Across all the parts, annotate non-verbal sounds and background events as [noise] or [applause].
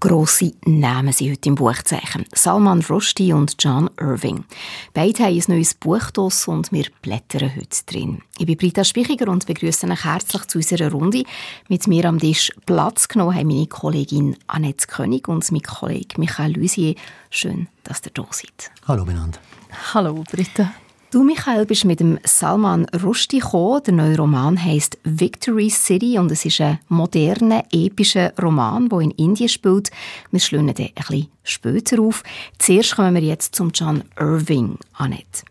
Grosse Namen sind heute im Buchzeichen. Salman Rushdie und John Irving. Beide haben ein neues Buch draus und wir blättern heute drin. Ich bin Britta Spichiger und begrüße euch herzlich zu unserer Runde. Mit mir am Tisch Platz genommen haben meine Kollegin Annette König und mein Kollege Michael Lusier. Schön, dass ihr da seid. Hallo miteinander. Hallo Britta. Du, Michael, bist mit dem Salman Rushdie gekommen. Der neue Roman heißt Victory City und es ist ein moderner, epischer Roman, der in Indien spielt. Wir schlönen den ein bisschen später auf. Zuerst kommen wir jetzt zum John Irving, Annette.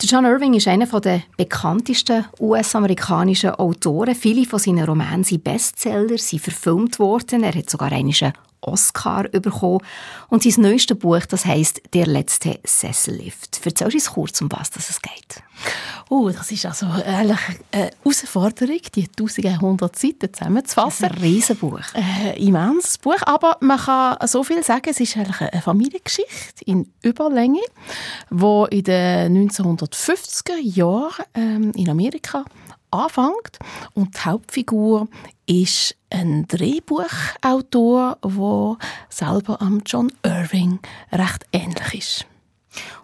Der John Irving ist einer der bekanntesten US-amerikanischen Autoren. Viele von seinen Romanen sind Bestseller, sind verfilmt worden. Er hat sogar einen Oscar bekommen. Und sein neuestes Buch, das heißt Der letzte Sessellift. Erzähl uns kurz, um was es geht. Oh, das ist also eigentlich eine Herausforderung, die 1100 Seiten zusammenzufassen. Das ist ein Riesenbuch. Ein immenses Buch, aber man kann so viel sagen, es ist eigentlich eine Familiengeschichte in Überlänge, die in den 1950er Jahren ähm, in Amerika anfängt. Und die Hauptfigur ist ein Drehbuchautor, der selber am John Irving recht ähnlich ist.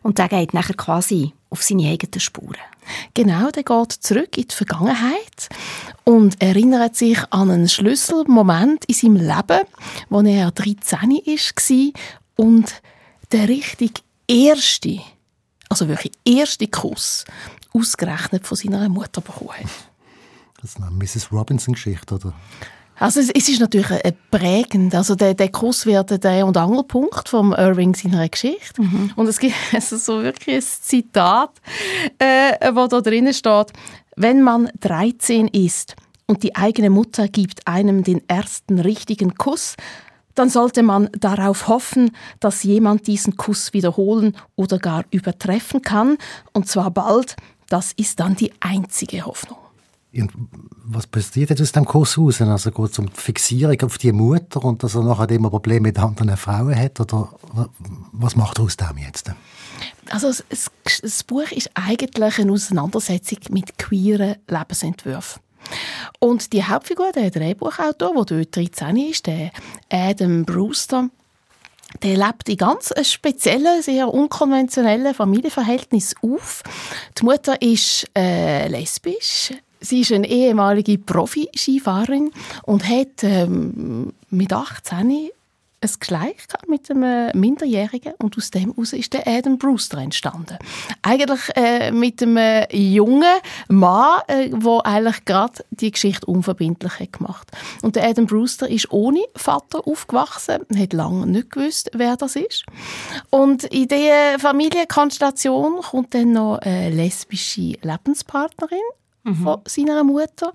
Und der geht nachher quasi auf seine eigenen Spuren. Genau, der geht zurück in die Vergangenheit und erinnert sich an einen Schlüsselmoment in seinem Leben, wo er 13 war und der richtig erste, also wirklich erste Kuss ausgerechnet von seiner Mutter bekommen hat. Das ist eine Mrs. Robinson-Geschichte, oder? Also es, es, ist natürlich äh, prägend. Also der, der Kuss wird der und Angelpunkt vom Irving seiner Geschichte. Mhm. Und es gibt [laughs] also so wirklich ein Zitat, äh, wo da drinnen steht: Wenn man 13 ist und die eigene Mutter gibt einem den ersten richtigen Kuss, dann sollte man darauf hoffen, dass jemand diesen Kuss wiederholen oder gar übertreffen kann, und zwar bald. Das ist dann die einzige Hoffnung. Und was passiert jetzt aus dem Kurs raus? Also geht es um die Fixierung auf die Mutter und dass er nachher immer Probleme mit anderen Frauen hat? Oder was macht er aus dem jetzt? Also das, Buch ist eigentlich eine Auseinandersetzung mit queeren Lebensentwürfen. Und die Hauptfigur, der Drehbuchautor, der dort 13 ist, der Adam Brewster, der lebt in ganz speziellen, sehr unkonventionellen Familienverhältnissen auf. Die Mutter ist äh, lesbisch, Sie ist eine ehemalige Profi-Skifahrerin und hat ähm, mit 18 ein Geschleich mit einem Minderjährigen und aus dem heraus ist der Adam Brewster entstanden. Eigentlich äh, mit einem jungen Mann, äh, eigentlich gerade die Geschichte unverbindlich hat gemacht. Und der Adam Brewster ist ohne Vater aufgewachsen, hat lange nicht gewusst, wer das ist. Und in dieser Familienkonstellation kommt dann noch eine lesbische Lebenspartnerin mhm. von seiner Mutter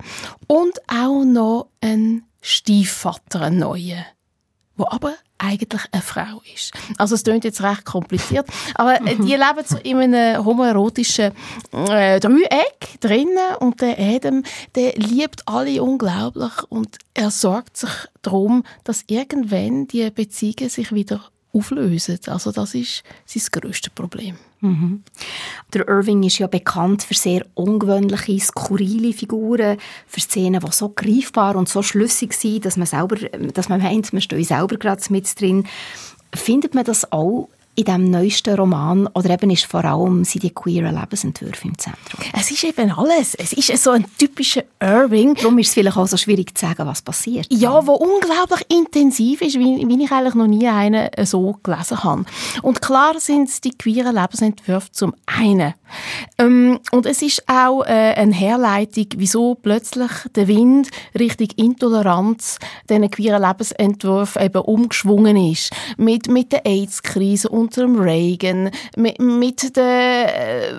und auch noch ein Stiefvater, ein neuer, der aber eigentlich eine Frau ist. Also es klingt jetzt recht kompliziert, aber mhm. die leben so in einem homoerotischen äh, Dreieck drinnen und der Adam, der liebt alle unglaublich und er sorgt sich darum, dass irgendwann die Beziehungen sich wieder auflösen. Also das ist sein grösstes Problem. Mhm. Der Irving ist ja bekannt für sehr ungewöhnliche, skurrile Figuren, für Szenen, die so greifbar und so schlüssig sind, dass man, selber, dass man meint, man steht selber gerade mit drin. Findet man das auch in diesem neuesten Roman oder eben ist vor allem sind die queeren Lebensentwürfe im Zentrum? Es ist eben alles. Es ist so ein typischer Irving. Darum ist es vielleicht auch so schwierig zu sagen, was passiert. Ja, wo unglaublich intensiv ist, wie, wie ich eigentlich noch nie einen so gelesen habe. Und klar sind es die queeren Lebensentwürfe zum einen. Ähm, und es ist auch äh, eine Herleitung, wieso plötzlich der Wind Richtung Intoleranz diesen queeren Lebensentwurf eben umgeschwungen ist. Mit, mit der AIDS-Krise unter Reagan, mit, mit den äh,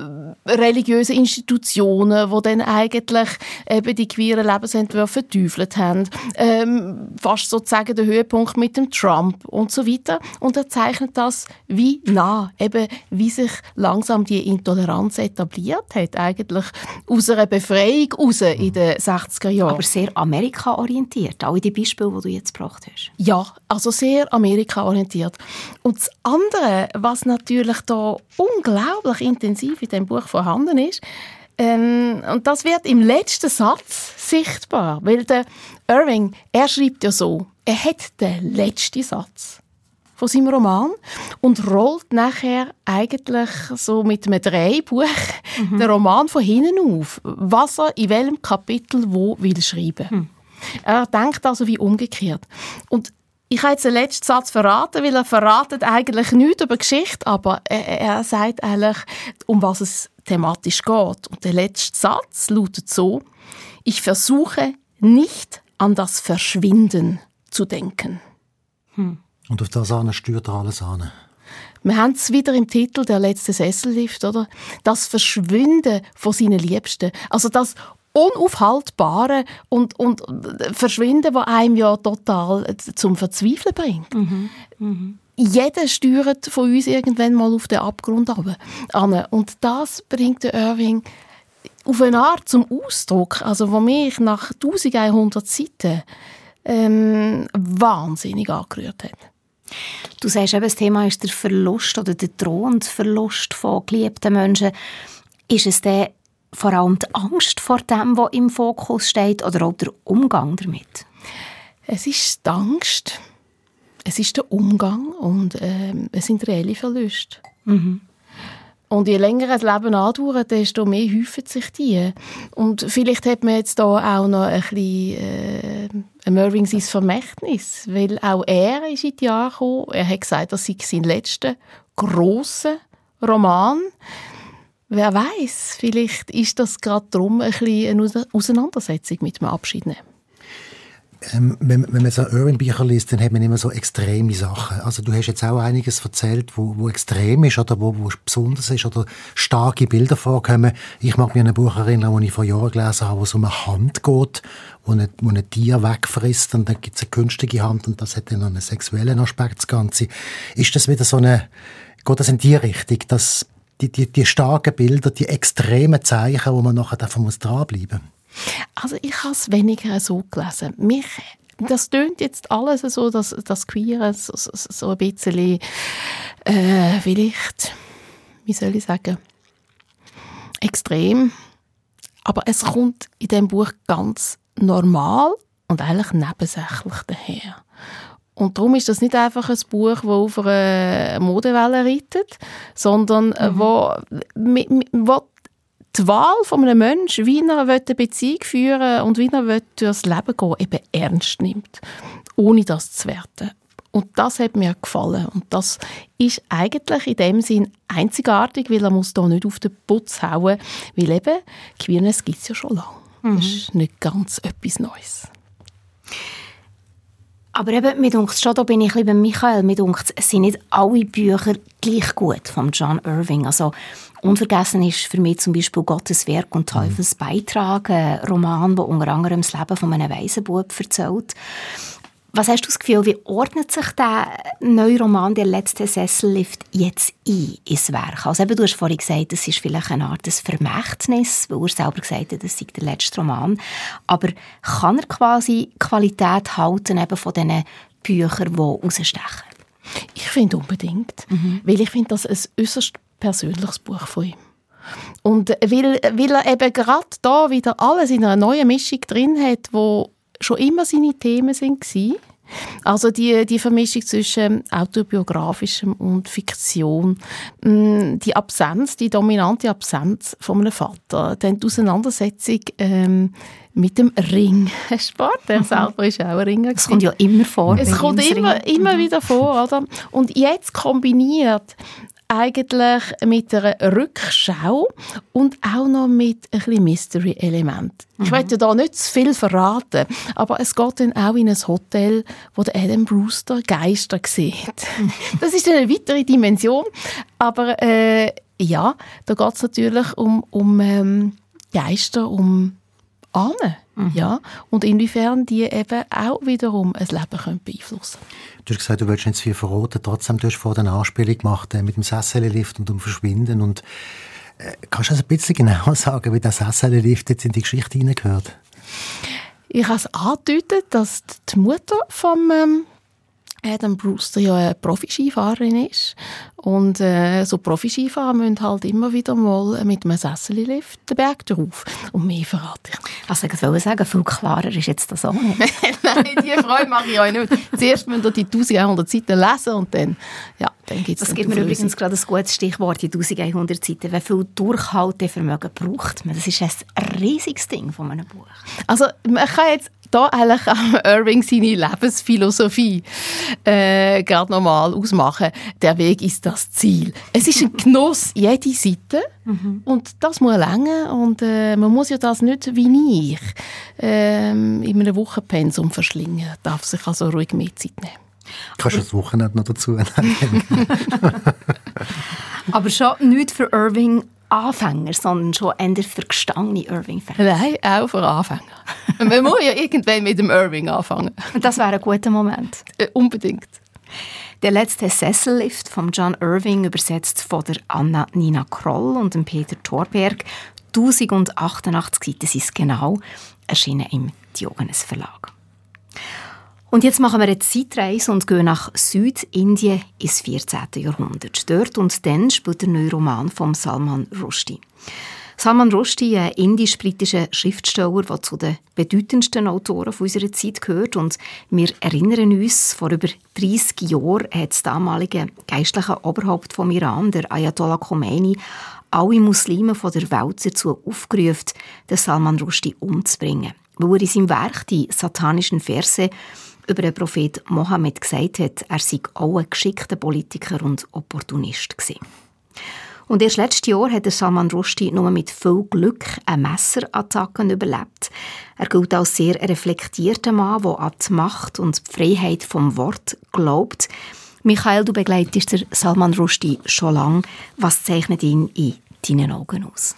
religiösen Institutionen, wo dann eigentlich eben die queeren Lebensentwürfe verteufelt haben, ähm, fast sozusagen der Höhepunkt mit dem Trump und so weiter. Und er zeichnet das wie nah, eben wie sich langsam die Intoleranz etabliert hat, eigentlich aus einer Befreiung raus in den 60er Jahren. Aber sehr Amerika-orientiert, alle die Beispiele, die du jetzt gebracht hast. Ja, also sehr Amerika-orientiert. Und das andere, was natürlich da unglaublich intensiv in dem Buch vorhanden ist, ähm, und das wird im letzten Satz sichtbar, weil der Irving, er schreibt ja so, er hat den letzten Satz von seinem Roman und rollt nachher eigentlich so mit einem Drehbuch mhm. den Roman von hinten auf, was er in welchem Kapitel wo will schreiben. Mhm. Er denkt also wie umgekehrt. Und ich habe jetzt den letzten Satz verraten, weil er verratet eigentlich nichts über Geschichte, aber er, er sagt eigentlich, um was es thematisch geht. Und der letzte Satz lautet so, ich versuche nicht an das Verschwinden zu denken. Hm. Und auf das an steuert er alles an. Wir haben es wieder im Titel «Der letzte Sessellift», oder? Das Verschwinden von seinen Liebsten. Also das unaufhaltbare und, und Verschwinden, das einem ja total zum Verzweifeln bringt. Mhm. Mhm. Jeder steuert von uns irgendwann mal auf den Abgrund runter. Und das bringt der Irving auf eine Art zum Ausdruck, also wo mich nach 1100 Seiten ähm, wahnsinnig angerührt hat. Du sagst eben, das Thema ist der Verlust oder der drohende Verlust von geliebten Menschen. Ist es der vor allem die Angst vor dem, was im Fokus steht, oder auch der Umgang damit? Es ist die Angst, es ist der Umgang und äh, es sind reelle Verluste. Mhm. Und je länger ein Leben andauert, desto mehr häufen sich die. Und vielleicht hat man jetzt da auch noch ein bisschen äh, ein Mervyn sein Vermächtnis, weil auch er ist in die Jahre gekommen. Er hat gesagt, das sei sein letzter grosser Roman. Wer weiß, vielleicht ist das gerade darum ein bisschen eine Auseinandersetzung mit dem Abschied nehmen. Ähm, wenn, wenn, man so Irwin-Bücher liest, dann hat man immer so extreme Sachen. Also du hast jetzt auch einiges erzählt, wo, wo extrem ist oder wo, wo besonders ist oder starke Bilder vorkommen. Ich mag mich an ein Buch erinnern, das ich vor Jahren gelesen habe, wo es um eine Hand geht, wo ein, wo ein Tier wegfrisst und dann gibt es eine künstliche Hand und das hat dann einen sexuellen Aspekt, das Ganze. Ist das wieder so eine, geht das in die Richtung, dass die, die, die starken Bilder, die extremen Zeichen, wo man nachher davon muss dranbleiben Also ich habe es weniger so gelesen. Mich das tönt jetzt alles so, dass das Queer so, so, so ein bisschen äh, vielleicht, wie soll ich sagen, extrem. Aber es kommt in dem Buch ganz normal und eigentlich nebensächlich daher. Und darum ist das nicht einfach ein Buch, das auf einer Modewelle reitet, sondern mhm. wo, wo die Wahl von einem Menschen, wie er eine Beziehung führen und wie er durchs Leben gehen eben ernst nimmt, ohne das zu werten. Und das hat mir gefallen. Und das ist eigentlich in dem Sinn einzigartig, weil er muss da nicht auf den Putz hauen, weil eben Queerness gibt es ja schon lange. Mhm. Das ist nicht ganz etwas Neues. Aber eben, mir denkt schon, da bin ich ein bei Michael, mir denkt es sind nicht alle Bücher gleich gut von John Irving. Also unvergessen ist für mich zum Beispiel Gottes Werk und Teufels Beitrag, ein Roman, der unter anderem das Leben von einem Waisenbub erzählt. Was hast du das Gefühl, wie ordnet sich der neue Roman «Der letzte Sessellift» jetzt ein ins Werk? Also eben, du hast vorhin gesagt, es ist vielleicht eine Art des Vermächtnis, weil er selber gesagt hat, das sei der letzte Roman. Aber kann er quasi Qualität halten eben von diesen Büchern, die rausstechen? Ich finde unbedingt. Mhm. Weil ich finde das ein äußerst persönliches Buch von ihm. Und weil, weil er eben gerade da wieder alles in einer neuen Mischung drin hat, wo schon immer seine Themen sind also die, die Vermischung zwischen autobiografischem und Fiktion, mm, die Absenz, die dominante Absenz von einem Vater, dann die Auseinandersetzung ähm, mit dem Ring. [laughs] Sport, der selber ist auch ein Ring. Es kommt ja immer vor. Es kommt immer, immer wieder vor, oder? Und jetzt kombiniert eigentlich mit einer Rückschau und auch noch mit ein bisschen Mystery-Element. Ich mhm. möchte da nicht zu viel verraten, aber es geht dann auch in ein Hotel, wo der Adam Brewster Geister sieht. [laughs] Das ist eine weitere Dimension, aber äh, ja, da geht es natürlich um, um ähm, Geister, um Ahnen. Mhm. Ja, und inwiefern die eben auch wiederum ein Leben können beeinflussen können. Du hast gesagt, du willst nicht zu viel verraten. Trotzdem, du hast vor der Anspielung gemacht äh, mit dem Sessellift und dem Verschwinden. Und, äh, kannst du also ein bisschen genauer [laughs] sagen, wie der Sessellift jetzt in die Geschichte hineingehört? Ich habe es angedeutet, dass die Mutter vom ähm, Adam Brewster ja eine Profi-Skifahrerin ist. Und äh, so Profi-Skifahrer müssen halt immer wieder mal mit einem Sessellift den Berg drauf. Und mehr verrate ich. Also ich wollte sagen, viel klarer ist jetzt das auch nicht. [laughs] Nein, die Freude mache ich euch nicht. Zuerst müsst ihr die 1100 Seiten lesen und dann, ja, dann gibt es Das gibt mir übrigens gerade ein gutes Stichwort, die 1100 Seiten. Wie viel Durchhaltevermögen braucht man? Das ist ein riesiges Ding von einem Buch. Also man kann jetzt da eigentlich am Irving seine Lebensphilosophie äh, gerade nochmal ausmachen. Der Weg ist das Ziel. Es ist ein [laughs] Genuss, jede Seite. Mhm. Und das muss länger und äh, man muss ja das nicht wie ich ähm, in einem Wochenpensum verschlingen. Darf sich also ruhig mehr Zeit nehmen. Kannst du das Wochenende noch dazu [laughs] [laughs] Aber schon nicht für Irving Anfänger, sondern schon eher für gestangene Irving-Fans. Nein, auch für Anfänger. [laughs] Man muss ja irgendwann mit dem Irving anfangen. Das wäre ein guter Moment. Äh, unbedingt. Der letzte Sessellift von John Irving, übersetzt von der Anna Nina Kroll und dem Peter Thorberg. 1088 Seiten sind es genau, erschienen im Diogenes Verlag. Und jetzt machen wir eine Zeitreise und gehen nach Südindien ins 14. Jahrhundert. Dort und dann spielt der neue Roman von Salman Rushdie. Salman Rushdie, ein indisch-britischer Schriftsteller, der zu den bedeutendsten Autoren unserer Zeit gehört. Und wir erinnern uns, vor über 30 Jahren hat das damalige geistliche Oberhaupt vom Iran, der Ayatollah Khomeini, alle Muslime von der Welt dazu aufgerufen, den Salman Rushdie umzubringen. Weil er in seinem Werk die satanischen Verse über den Prophet Mohammed gesagt hat, er sei auch ein geschickter Politiker und Opportunist gewesen. Und erst letztes Jahr hat Salman Rushdie nur mit viel Glück eine Messerattacke überlebt. Er gilt als sehr reflektierter Mann, der an die Macht und die Freiheit vom Wort glaubt. Michael, du begleitest Salman Rushdie schon lange. Was zeichnet ihn in deinen Augen aus?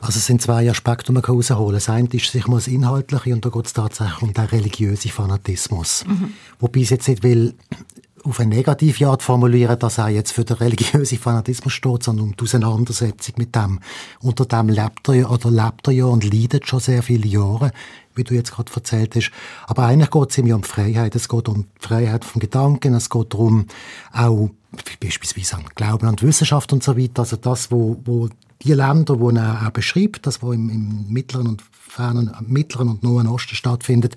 Also es sind zwei Aspekte, die man herausholen kann. Das eine ist sich mal das Inhaltliche und da geht es tatsächlich um den religiösen Fanatismus. Mhm. Wobei ich jetzt nicht will auf eine negative Art formulieren, dass er jetzt für den religiösen Fanatismus steht, sondern um die Auseinandersetzung mit dem. Unter dem lebt er ja, oder lebt er ja und leidet schon sehr viele Jahre, wie du jetzt gerade erzählt hast. Aber eigentlich geht es ihm ja um Freiheit. Es geht um die Freiheit vom Gedanken, es geht darum, auch beispielsweise an Glauben an die Wissenschaft und so weiter. Also das, wo, wo die Länder, die er auch beschreibt, das, was im, im mittleren und fernen, mittleren und Nahen Osten stattfindet,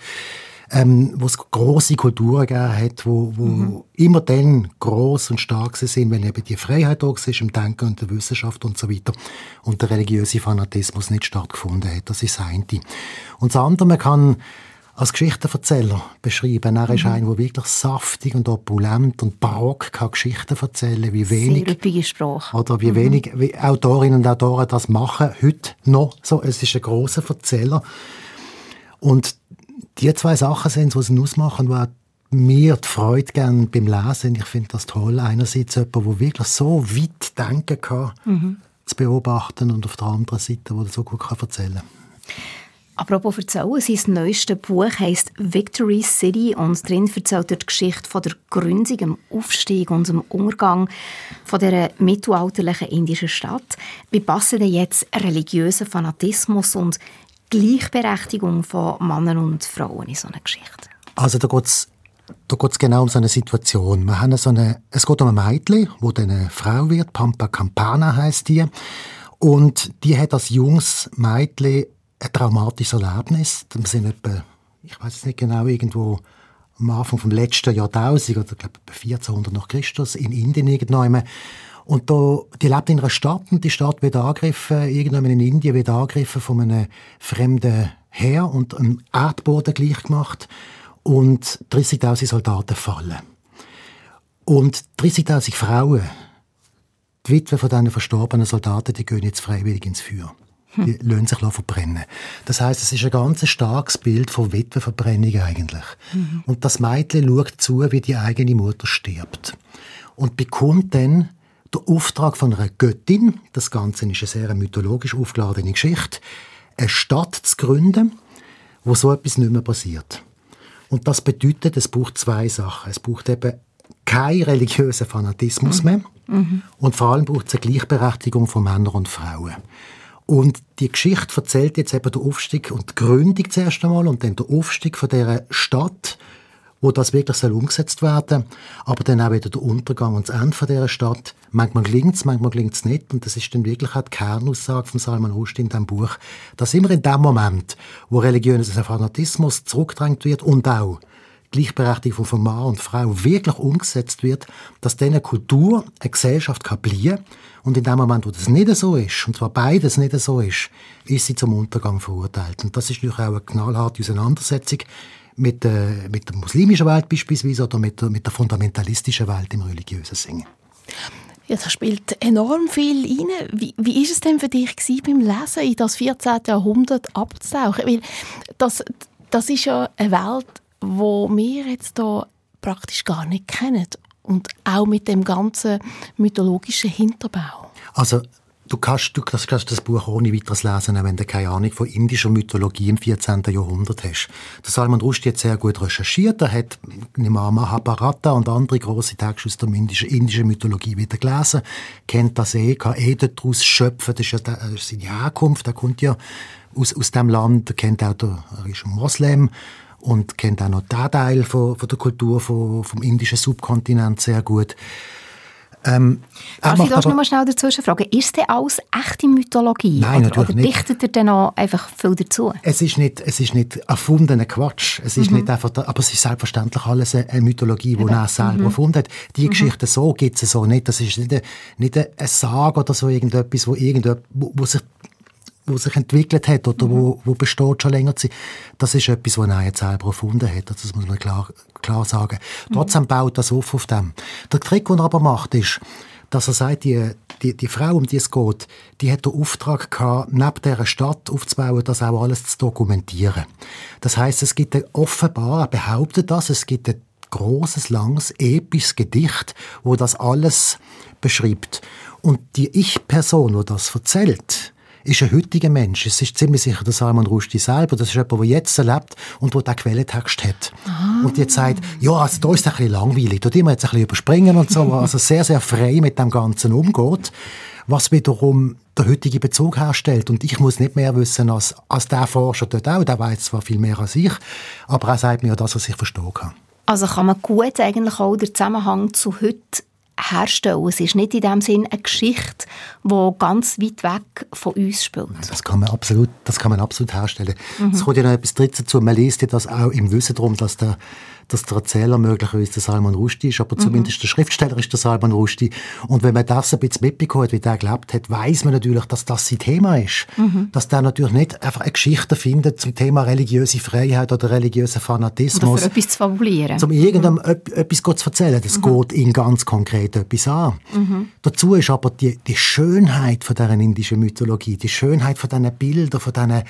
ähm, wo es große Kulturen gegeben hat, wo, wo mhm. immer dann groß und stark sind, wenn eben die Freiheit da ist im Denken und der Wissenschaft und so weiter und der religiöse Fanatismus nicht stattgefunden hat. Das ist das eine. Und das andere, man kann als Geschichtenverzähler beschreiben. Er ist mhm. einer, der wirklich saftig und opulent und barock kann Geschichten erzählen wie wenig. Sehr Sprache. Oder wie mhm. wenig wie Autorinnen und Autoren das machen, heute noch. So, es ist ein großer Erzähler. Und die zwei Sachen sind es, die es ausmachen, die mir die Freude geben beim Lesen. Ich finde das toll. Einerseits jemand, der wirklich so weit denken kann, mhm. zu beobachten und auf der anderen Seite, der so gut kann erzählen kann. Apropos erzählen, sein neuestes Buch heisst Victory City und drin erzählt er die Geschichte von der Gründung, dem Aufstieg und dem Umgang von der mittelalterlichen indischen Stadt. Wie passen denn jetzt religiöser Fanatismus und Gleichberechtigung von Männern und Frauen in so eine Geschichte? Also da geht es da geht's genau um so eine Situation. Wir haben so eine, es geht um ein Mädchen, wo eine Frau wird, Pampa Campana heißt die. Und die hat als junges Mädchen ein traumatisches Erlebnis. Wir sind etwa, ich weiß es nicht genau, irgendwo am Anfang vom letzten Jahrtausend, oder glaube 1400 nach Christus, in Indien irgendwann. Und da, die lebt in einer Stadt und die Stadt wird angegriffen, irgendwann in Indien wird angegriffen von einem fremden Heer und einem Erdboden gleich gemacht und 30.000 Soldaten fallen. Und 30.000 Frauen die Witwe von diesen verstorbenen Soldaten, die gehen jetzt freiwillig ins Feuer. Die lassen sich verbrennen. Das heißt, es ist ein ganz starkes Bild von Witwenverbrennung eigentlich. Mhm. Und das Mädchen schaut zu, wie die eigene Mutter stirbt. Und bekommt dann den Auftrag von einer Göttin, das Ganze ist eine sehr mythologisch aufgeladene Geschichte, eine Stadt zu gründen, wo so etwas nicht mehr passiert. Und das bedeutet, es braucht zwei Sachen. Es braucht eben keinen religiösen Fanatismus mhm. mehr mhm. und vor allem braucht es eine Gleichberechtigung von Männern und Frauen. Und die Geschichte erzählt jetzt eben den Aufstieg und die Gründung zuerst einmal und dann der Aufstieg von dieser Stadt wo das wirklich soll umgesetzt werden aber dann auch wieder der Untergang und das Ende von dieser Stadt. Manchmal gelingt es, manchmal gelingt es nicht. Und das ist dann wirklich auch die Kernaussage von Salman Rushdie in diesem Buch, dass immer in dem Moment, wo religiöser Fanatismus zurückgedrängt wird und auch Gleichberechtigung von Mann und Frau wirklich umgesetzt wird, dass eine Kultur, eine Gesellschaft kann bleiben und in dem Moment, wo das nicht so ist, und zwar beides nicht so ist, ist sie zum Untergang verurteilt. Und das ist natürlich auch eine knallharte Auseinandersetzung mit der, mit der muslimischen Welt beispielsweise oder mit der, mit der fundamentalistischen Welt im religiösen Singen. Ja, das spielt enorm viel rein. Wie, wie ist es denn für dich gewesen, beim Lesen in das 14. Jahrhundert abzutauchen? Weil das, das ist ja eine Welt, wo wir jetzt hier praktisch gar nicht kennen und auch mit dem ganzen mythologischen Hinterbau. Also Du kannst, du kannst das Buch ohne weiteres lesen, wenn du keine Ahnung von indischer Mythologie im 14. Jahrhundert hast. Der Salman Rushdie hat sehr gut recherchiert. Er hat Mahabharata und andere große Texte aus der indischen, indischen Mythologie wieder gelesen, kennt das eh, kann eh daraus schöpfen. Das ist ja das ist seine Herkunft. Er kommt ja aus, aus dem Land, kennt auch, der, er ist ein Moslem und kennt auch noch den Teil von, von der Kultur von, vom indischen Subkontinent sehr gut. Ähm, Darf ich noch mal schnell dazwischen fragen? Ist das alles echte Mythologie? Nein, oder, natürlich oder dichtet er dann auch einfach viel dazu? Es ist nicht, es ist nicht erfundener Quatsch. Es ist mhm. nicht einfach, aber es ist selbstverständlich alles eine Mythologie, die er selber mhm. erfunden hat. Die mhm. Geschichte so gibt es so nicht. Das ist nicht eine, nicht eine Sage oder so irgendetwas, wo, irgendetwas, wo, wo sich wo sich entwickelt hat oder mhm. wo, wo besteht schon länger Zeit, das ist etwas, was er jetzt selber erfunden hat. Das muss man klar, klar sagen. Mhm. Trotzdem baut das auf auf dem. Der Trick, den er aber macht, ist, dass er sagt, die, die, die Frau, um die es geht, die hat den Auftrag gehabt, neben dieser Stadt aufzubauen, das auch alles zu dokumentieren. Das heißt, es gibt offenbar, er behauptet das, es gibt ein großes, langes, episches Gedicht, wo das alles beschreibt. Und die Ich-Person, die das erzählt, ist ein heutiger Mensch. Es ist ziemlich sicher der Salman Rushdie selber. Das ist jemand, der jetzt lebt und der den Quellentext hat. Ah. Und jetzt sagt, ja, also da ist es ein bisschen langweilig. Da wir jetzt ein bisschen überspringen und so. Also sehr, sehr frei mit dem Ganzen umgeht. Was wiederum der heutige Bezug herstellt. Und ich muss nicht mehr wissen als, als der Forscher dort auch. Der weiß zwar viel mehr als ich, aber er sagt mir, dass er sich verstehen kann. Also kann man gut eigentlich auch den Zusammenhang zu heute herstellen. Es ist nicht in dem Sinn eine Geschichte, die ganz weit weg von uns spielt. Das kann man absolut, das kann man absolut herstellen. Mhm. Es kommt ja noch etwas Drittes dazu. Man liest ja das auch im Wissen darum, dass der dass der Erzähler möglicherweise der Salman Rushdie ist, aber mhm. zumindest der Schriftsteller ist der Salman Rushdie. Und wenn man das ein bisschen mitbekommt, wie der gelebt hat, weiß man natürlich, dass das sein Thema ist. Mhm. Dass der natürlich nicht einfach eine Geschichte findet zum Thema religiöse Freiheit oder religiöser Fanatismus. Oder für etwas zu fabulieren. Um irgendeinem mhm. etwas zu erzählen. Das mhm. geht ihn ganz konkret etwas an. Mhm. Dazu ist aber die, die Schönheit von dieser indischen Mythologie, die Schönheit von diesen Bildern, von diesen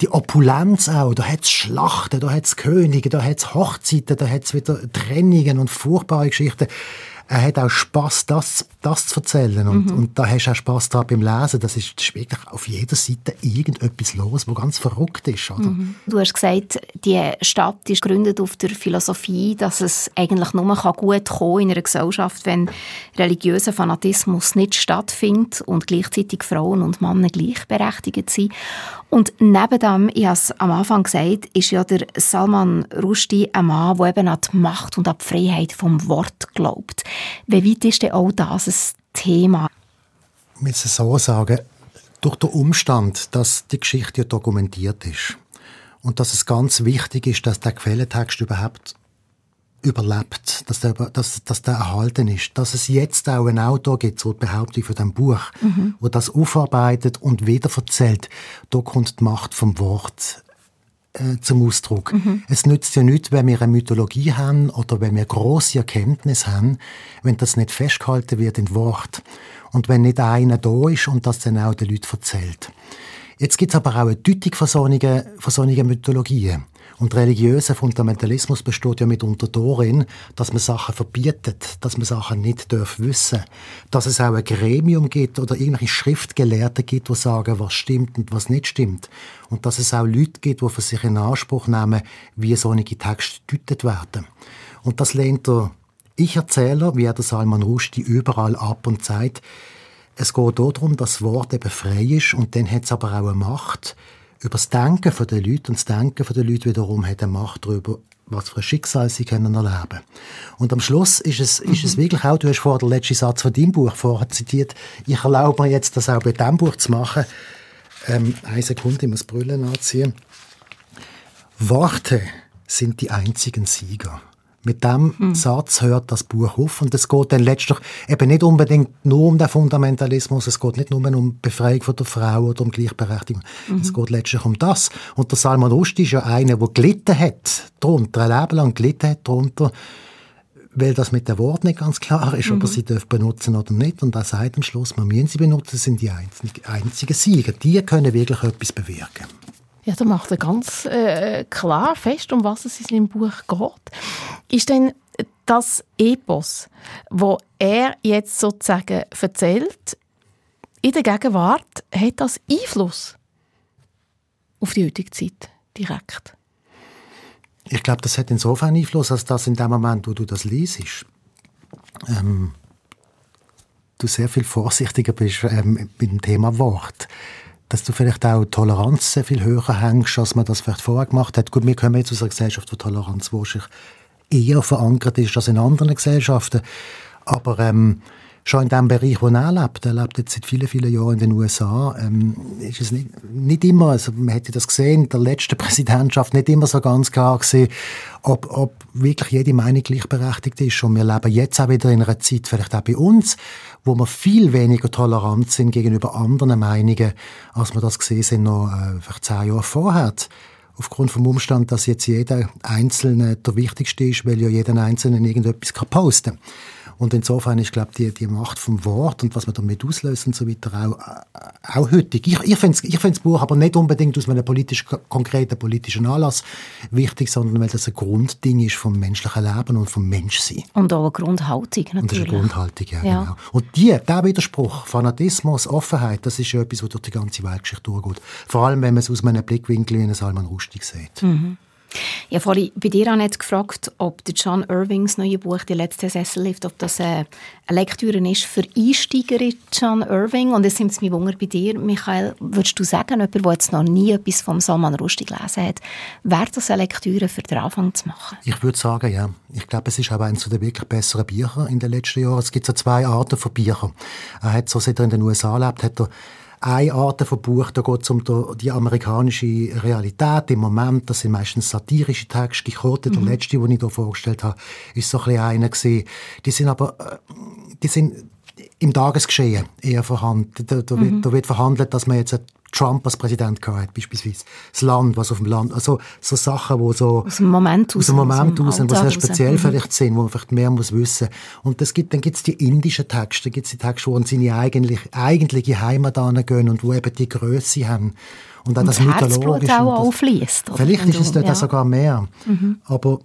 die Opulenz auch. Da hat es Schlachten, da hat es Könige, da hat es Hochzeiten, da hat es wieder Trennungen und furchtbare Geschichten er hat auch Spaß, das, das zu erzählen. Und, mhm. und da hast du auch Spaß dran beim Lesen. Das ist, das ist wirklich auf jeder Seite irgendetwas los, wo ganz verrückt ist. Oder? Mhm. Du hast gesagt, die Stadt ist gegründet auf der Philosophie, dass es eigentlich nur gut kommen in einer Gesellschaft, wenn religiöser Fanatismus nicht stattfindet und gleichzeitig Frauen und Männer gleichberechtigt sind. Und neben dem, ich habe es am Anfang gesagt, ist ja der Salman Rushdie ein Mann, der eben an die Macht und an die Freiheit vom Wort glaubt. Wie weit ist denn auch das ein Thema? Ich muss es so sagen, durch den Umstand, dass die Geschichte dokumentiert ist und dass es ganz wichtig ist, dass der Quellentext überhaupt überlebt, dass der, dass, dass der erhalten ist. Dass es jetzt auch ein Autor gibt, so die Behauptung von dem Buch, mhm. wo das aufarbeitet und wieder erzählt, da kommt die Macht vom Wort äh, zum Ausdruck. Mhm. Es nützt ja nichts, wenn wir eine Mythologie haben oder wenn wir große Erkenntnis haben, wenn das nicht festgehalten wird in Wort und wenn nicht einer da ist und das dann auch den Leuten erzählt. Jetzt gibt es aber auch eine Deutung von solchen, von solchen Mythologien. Und religiöser Fundamentalismus besteht ja mitunter darin, dass man Sachen verbietet, dass man Sachen nicht darf wissen, dass es auch ein Gremium gibt oder irgendwelche Schriftgelehrte gibt, die sagen, was stimmt und was nicht stimmt. Und dass es auch Leute gibt, die für sich in Anspruch nehmen, wie solche Texte gedeutet werden. Und das lehnt der Ich-Erzähler, wie der Salman Rushdie, überall ab und sagt, es geht darum, dass das Wort eben frei ist und dann hat es aber auch eine Macht, über das Denken der Leute und das Denken der Leute wiederum hat eine Macht darüber, was für ein Schicksal sie können erleben Und am Schluss ist es, ist es mhm. wirklich auch, du hast vorher den letzten Satz von deinem Buch vorher zitiert, ich erlaube mir jetzt, das auch bei diesem Buch zu machen. Ähm, eine Sekunde, ich muss Brüllen anziehen. Worte sind die einzigen Sieger. Mit dem hm. Satz hört das Buch auf und es geht dann letztlich eben nicht unbedingt nur um den Fundamentalismus, es geht nicht nur um Befreiung von der Frau oder um Gleichberechtigung, mhm. es geht letztlich um das. Und der Salman Rushdie ist ja einer, der gelitten hat darunter, ein Leben lang gelitten hat darunter, weil das mit dem Wort nicht ganz klar ist, mhm. ob er sie benutzen oder nicht. Und er sagt am Schluss, man müssen sie benutzen, sind die einzigen, einzigen Sieger. Die können wirklich etwas bewirken. Ja, da macht er ganz äh, klar fest, um was es in seinem Buch geht. Ist denn das Epos, wo er jetzt sozusagen erzählt, in der Gegenwart, hat das Einfluss auf die heutige Zeit direkt? Ich glaube, das hat insofern Einfluss, als dass in dem Moment, wo du das liest, ähm, du sehr viel vorsichtiger bist ähm, mit dem Thema Wort dass du vielleicht auch Toleranz sehr viel höher hängst, als man das vielleicht vorher gemacht hat. Gut, wir kommen jetzt aus einer Gesellschaft, wo Toleranz wahrscheinlich eher verankert ist als in anderen Gesellschaften. Aber ähm, schon in dem Bereich, wo er lebt, er lebt jetzt seit vielen, vielen Jahren in den USA, ähm, ist es nicht, nicht immer, also man hätte das gesehen, in der letzten [laughs] Präsidentschaft nicht immer so ganz klar gesehen, ob, ob wirklich jede Meinung gleichberechtigt ist. Und wir leben jetzt auch wieder in einer Zeit, vielleicht auch bei uns, wo wir viel weniger tolerant sind gegenüber anderen Meinungen, als wir das gesehen sind noch äh, vielleicht zehn Jahre vorher aufgrund vom Umstand, dass jetzt jeder Einzelne der Wichtigste ist, weil ja jeder Einzelne irgendetwas posten kann. Und insofern ist, glaube die, die Macht vom Wort und was man damit auslöst und so weiter auch, äh, auch heutig. Ich, ich finde ich das Buch aber nicht unbedingt aus einem politisch, konkreten politischen Anlass wichtig, sondern weil das ein Grundding ist vom menschlichen Leben und vom Menschsein. Und auch eine Grundhaltung natürlich. Und das ist eine Grundhaltung, ja, ja. Genau. Und die, der Widerspruch, Fanatismus, Offenheit, das ist ja etwas, was durch die ganze Weltgeschichte durchgeht. Vor allem, wenn man es aus einem Blickwinkel wie ein Salman Rushdie sieht. Mhm. Ich habe vorhin bei dir auch nicht gefragt, ob der John Irvings neue Buch «Die letzte Sessellift», ob das eine Lektüre ist für Einsteiger in John Irving. Und es nimmt mich Wunder bei dir, Michael, würdest du sagen, jemand, der jetzt noch nie etwas vom Salman Rushdie gelesen hat, wäre das eine Lektüre für den Anfang zu machen? Ich würde sagen, ja. Ich glaube, es ist auch eines der wirklich besseren Bücher in den letzten Jahren. Es gibt so zwei Arten von Büchern. Er hat, so seit er in den USA lebt, hat er eine Art von Buch, da geht es um die amerikanische Realität im Moment. Das sind meistens satirische Texte. Ich hatte, mhm. der letzte, den ich hier vorgestellt habe, ist so ein bisschen einer gewesen. Die sind aber, äh, die sind im Tagesgeschehen eher vorhanden. Da, da, mhm. wird, da wird verhandelt, dass man jetzt Trump als Präsident gehabt beispielsweise. Das Land, was auf dem Land, also so Sachen, wo so... Aus dem Moment aus. Aus dem Moment aus, wo sehr speziell raus. vielleicht sind, wo man vielleicht mehr muss wissen. Und das gibt, dann gibt es die indischen Texte, dann gibt es die Texte, wo in seine eigentlich, eigentliche Heimat gehen und wo eben die Größe haben. Und auch und das, das Mythologische. auch auffließt. Vielleicht ist es dort ja. sogar mehr. Mhm. Aber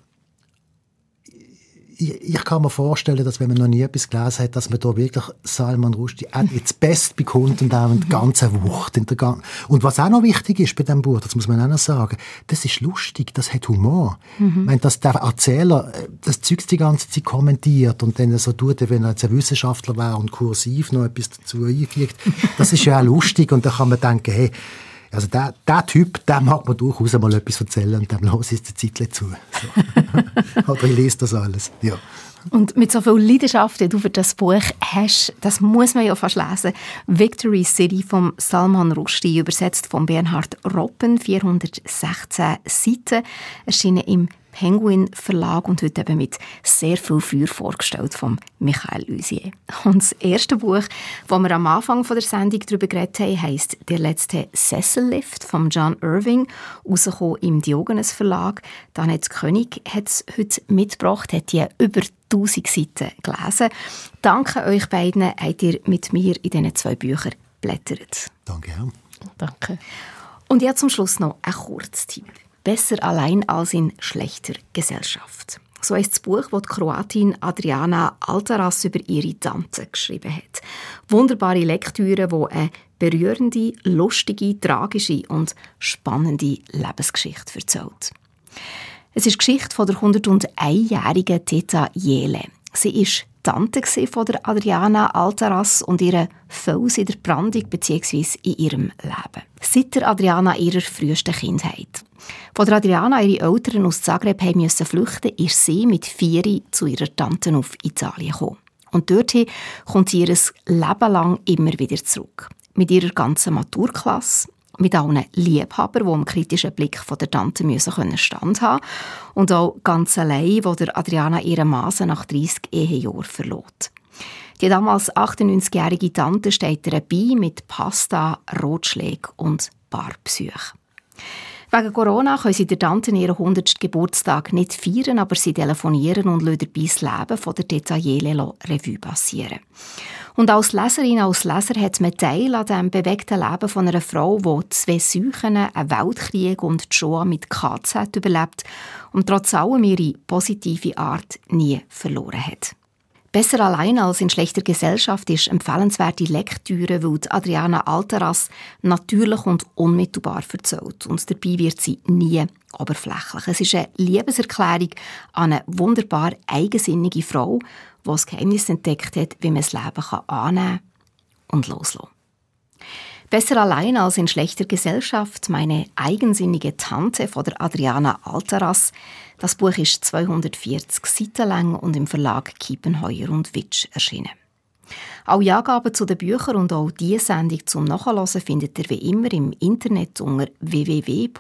ich, ich, kann mir vorstellen, dass wenn man noch nie etwas gelesen hat, dass man da wirklich Salman Rushdie jetzt best bekommt und auch die ganze Wucht. In der Gan und was auch noch wichtig ist bei dem Buch, das muss man auch noch sagen, das ist lustig, das hat Humor. Mhm. Wenn das der Erzähler das Zeug die ganze Zeit kommentiert und dann so tut, wenn er jetzt ein Wissenschaftler wäre und kursiv noch etwas dazu einfügt, das ist ja auch lustig und da kann man denken, hey, also der, der Typ, der mag man durchaus mal etwas erzählen und dem los ist die Zeit zu. So. [laughs] Aber ich lese das alles, ja. Und mit so viel Leidenschaft, die du für das Buch hast, das muss man ja fast lesen. Victory City von Salman Rushdie, übersetzt von Bernhard Roppen, 416 Seiten, erschienen im Penguin Verlag und heute eben mit sehr viel Feuer vorgestellt von Michael Usier. Und das erste Buch, das wir am Anfang der Sendung darüber geredet haben, heisst «Der letzte Sessellift» von John Irving, rausgekommen im Diogenes Verlag. Danette König hat es heute mitgebracht, hat die über 1000 Seiten gelesen. Danke euch beiden, habt ihr mit mir in diesen zwei Büchern blättert. Danke. Danke. Und jetzt zum Schluss noch ein Kurztipp. Besser allein als in schlechter Gesellschaft. So ist das Buch, das die Kroatin Adriana Altaras über ihre Tante geschrieben hat. Wunderbare Lektüre, die eine berührende, lustige, tragische und spannende Lebensgeschichte erzählt. Es ist die Geschichte von der 101-jährigen Teta Jele. Sie ist Tante von der Adriana Altaras und ihre Fels in der Brandung bzw. in ihrem Leben. Seit der Adriana ihrer frühesten Kindheit. Von der Adriana ihre Eltern aus Zagreb müssen flüchten, ist sie mit vier zu ihrer Tante auf Italien gekommen. Und dorthin kommt sie ihr Leben lang immer wieder zurück. Mit ihrer ganzen Maturklasse, mit allen Liebhabern, die im kritischen Blick von der Tante müssen können standhaben und auch ganz allein, wo der Adriana ihre Maße nach 30 Ehejahren verlot. Die damals 98-jährige Tante steht ihr bei mit Pasta, Rotschlägen und Barbesuch. Wegen Corona können sie der Tante ihren 100. Geburtstag nicht feiern, aber sie telefonieren und lassen dabei das Leben von der Detaillele Revue passieren. Und als Leserin, als Leser hat man Teil an dem bewegten Leben von einer Frau, die zwei Seuchen, einen Weltkrieg und die Shoah mit KZ überlebt und trotz allem ihre positive Art nie verloren hat. Besser allein als in schlechter Gesellschaft ist empfehlenswerte Lektüre, weil Adriana Alteras natürlich und unmittelbar erzählt. Und dabei wird sie nie oberflächlich. Es ist eine Liebeserklärung an eine wunderbar eigensinnige Frau, die das Geheimnis entdeckt hat, wie man das Leben annehmen und loslassen kann. Besser allein als in schlechter Gesellschaft, meine eigensinnige Tante von der Adriana Altaras. Das Buch ist 240 Seiten lang und im Verlag Kiepenheuer und Witsch erschienen. Alle Angaben zu den Büchern und auch diese Sendung zum Nachhören findet ihr wie immer im Internet unter www.srf.ch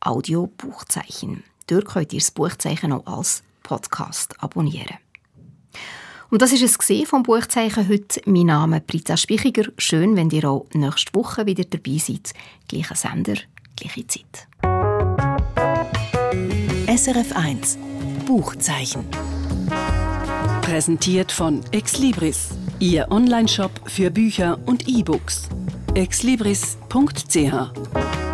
Audiobuchzeichen. Dort könnt ihr das Buchzeichen auch als Podcast abonnieren. Und das ist es vom Buchzeichen heute. Mein Name ist Britta Spichiger. Schön, wenn ihr auch nächste Woche wieder dabei seid. Gleicher Sender, gleiche Zeit. SRF 1 Buchzeichen. Präsentiert von Exlibris, Ihr Onlineshop für Bücher und E-Books. exlibris.ch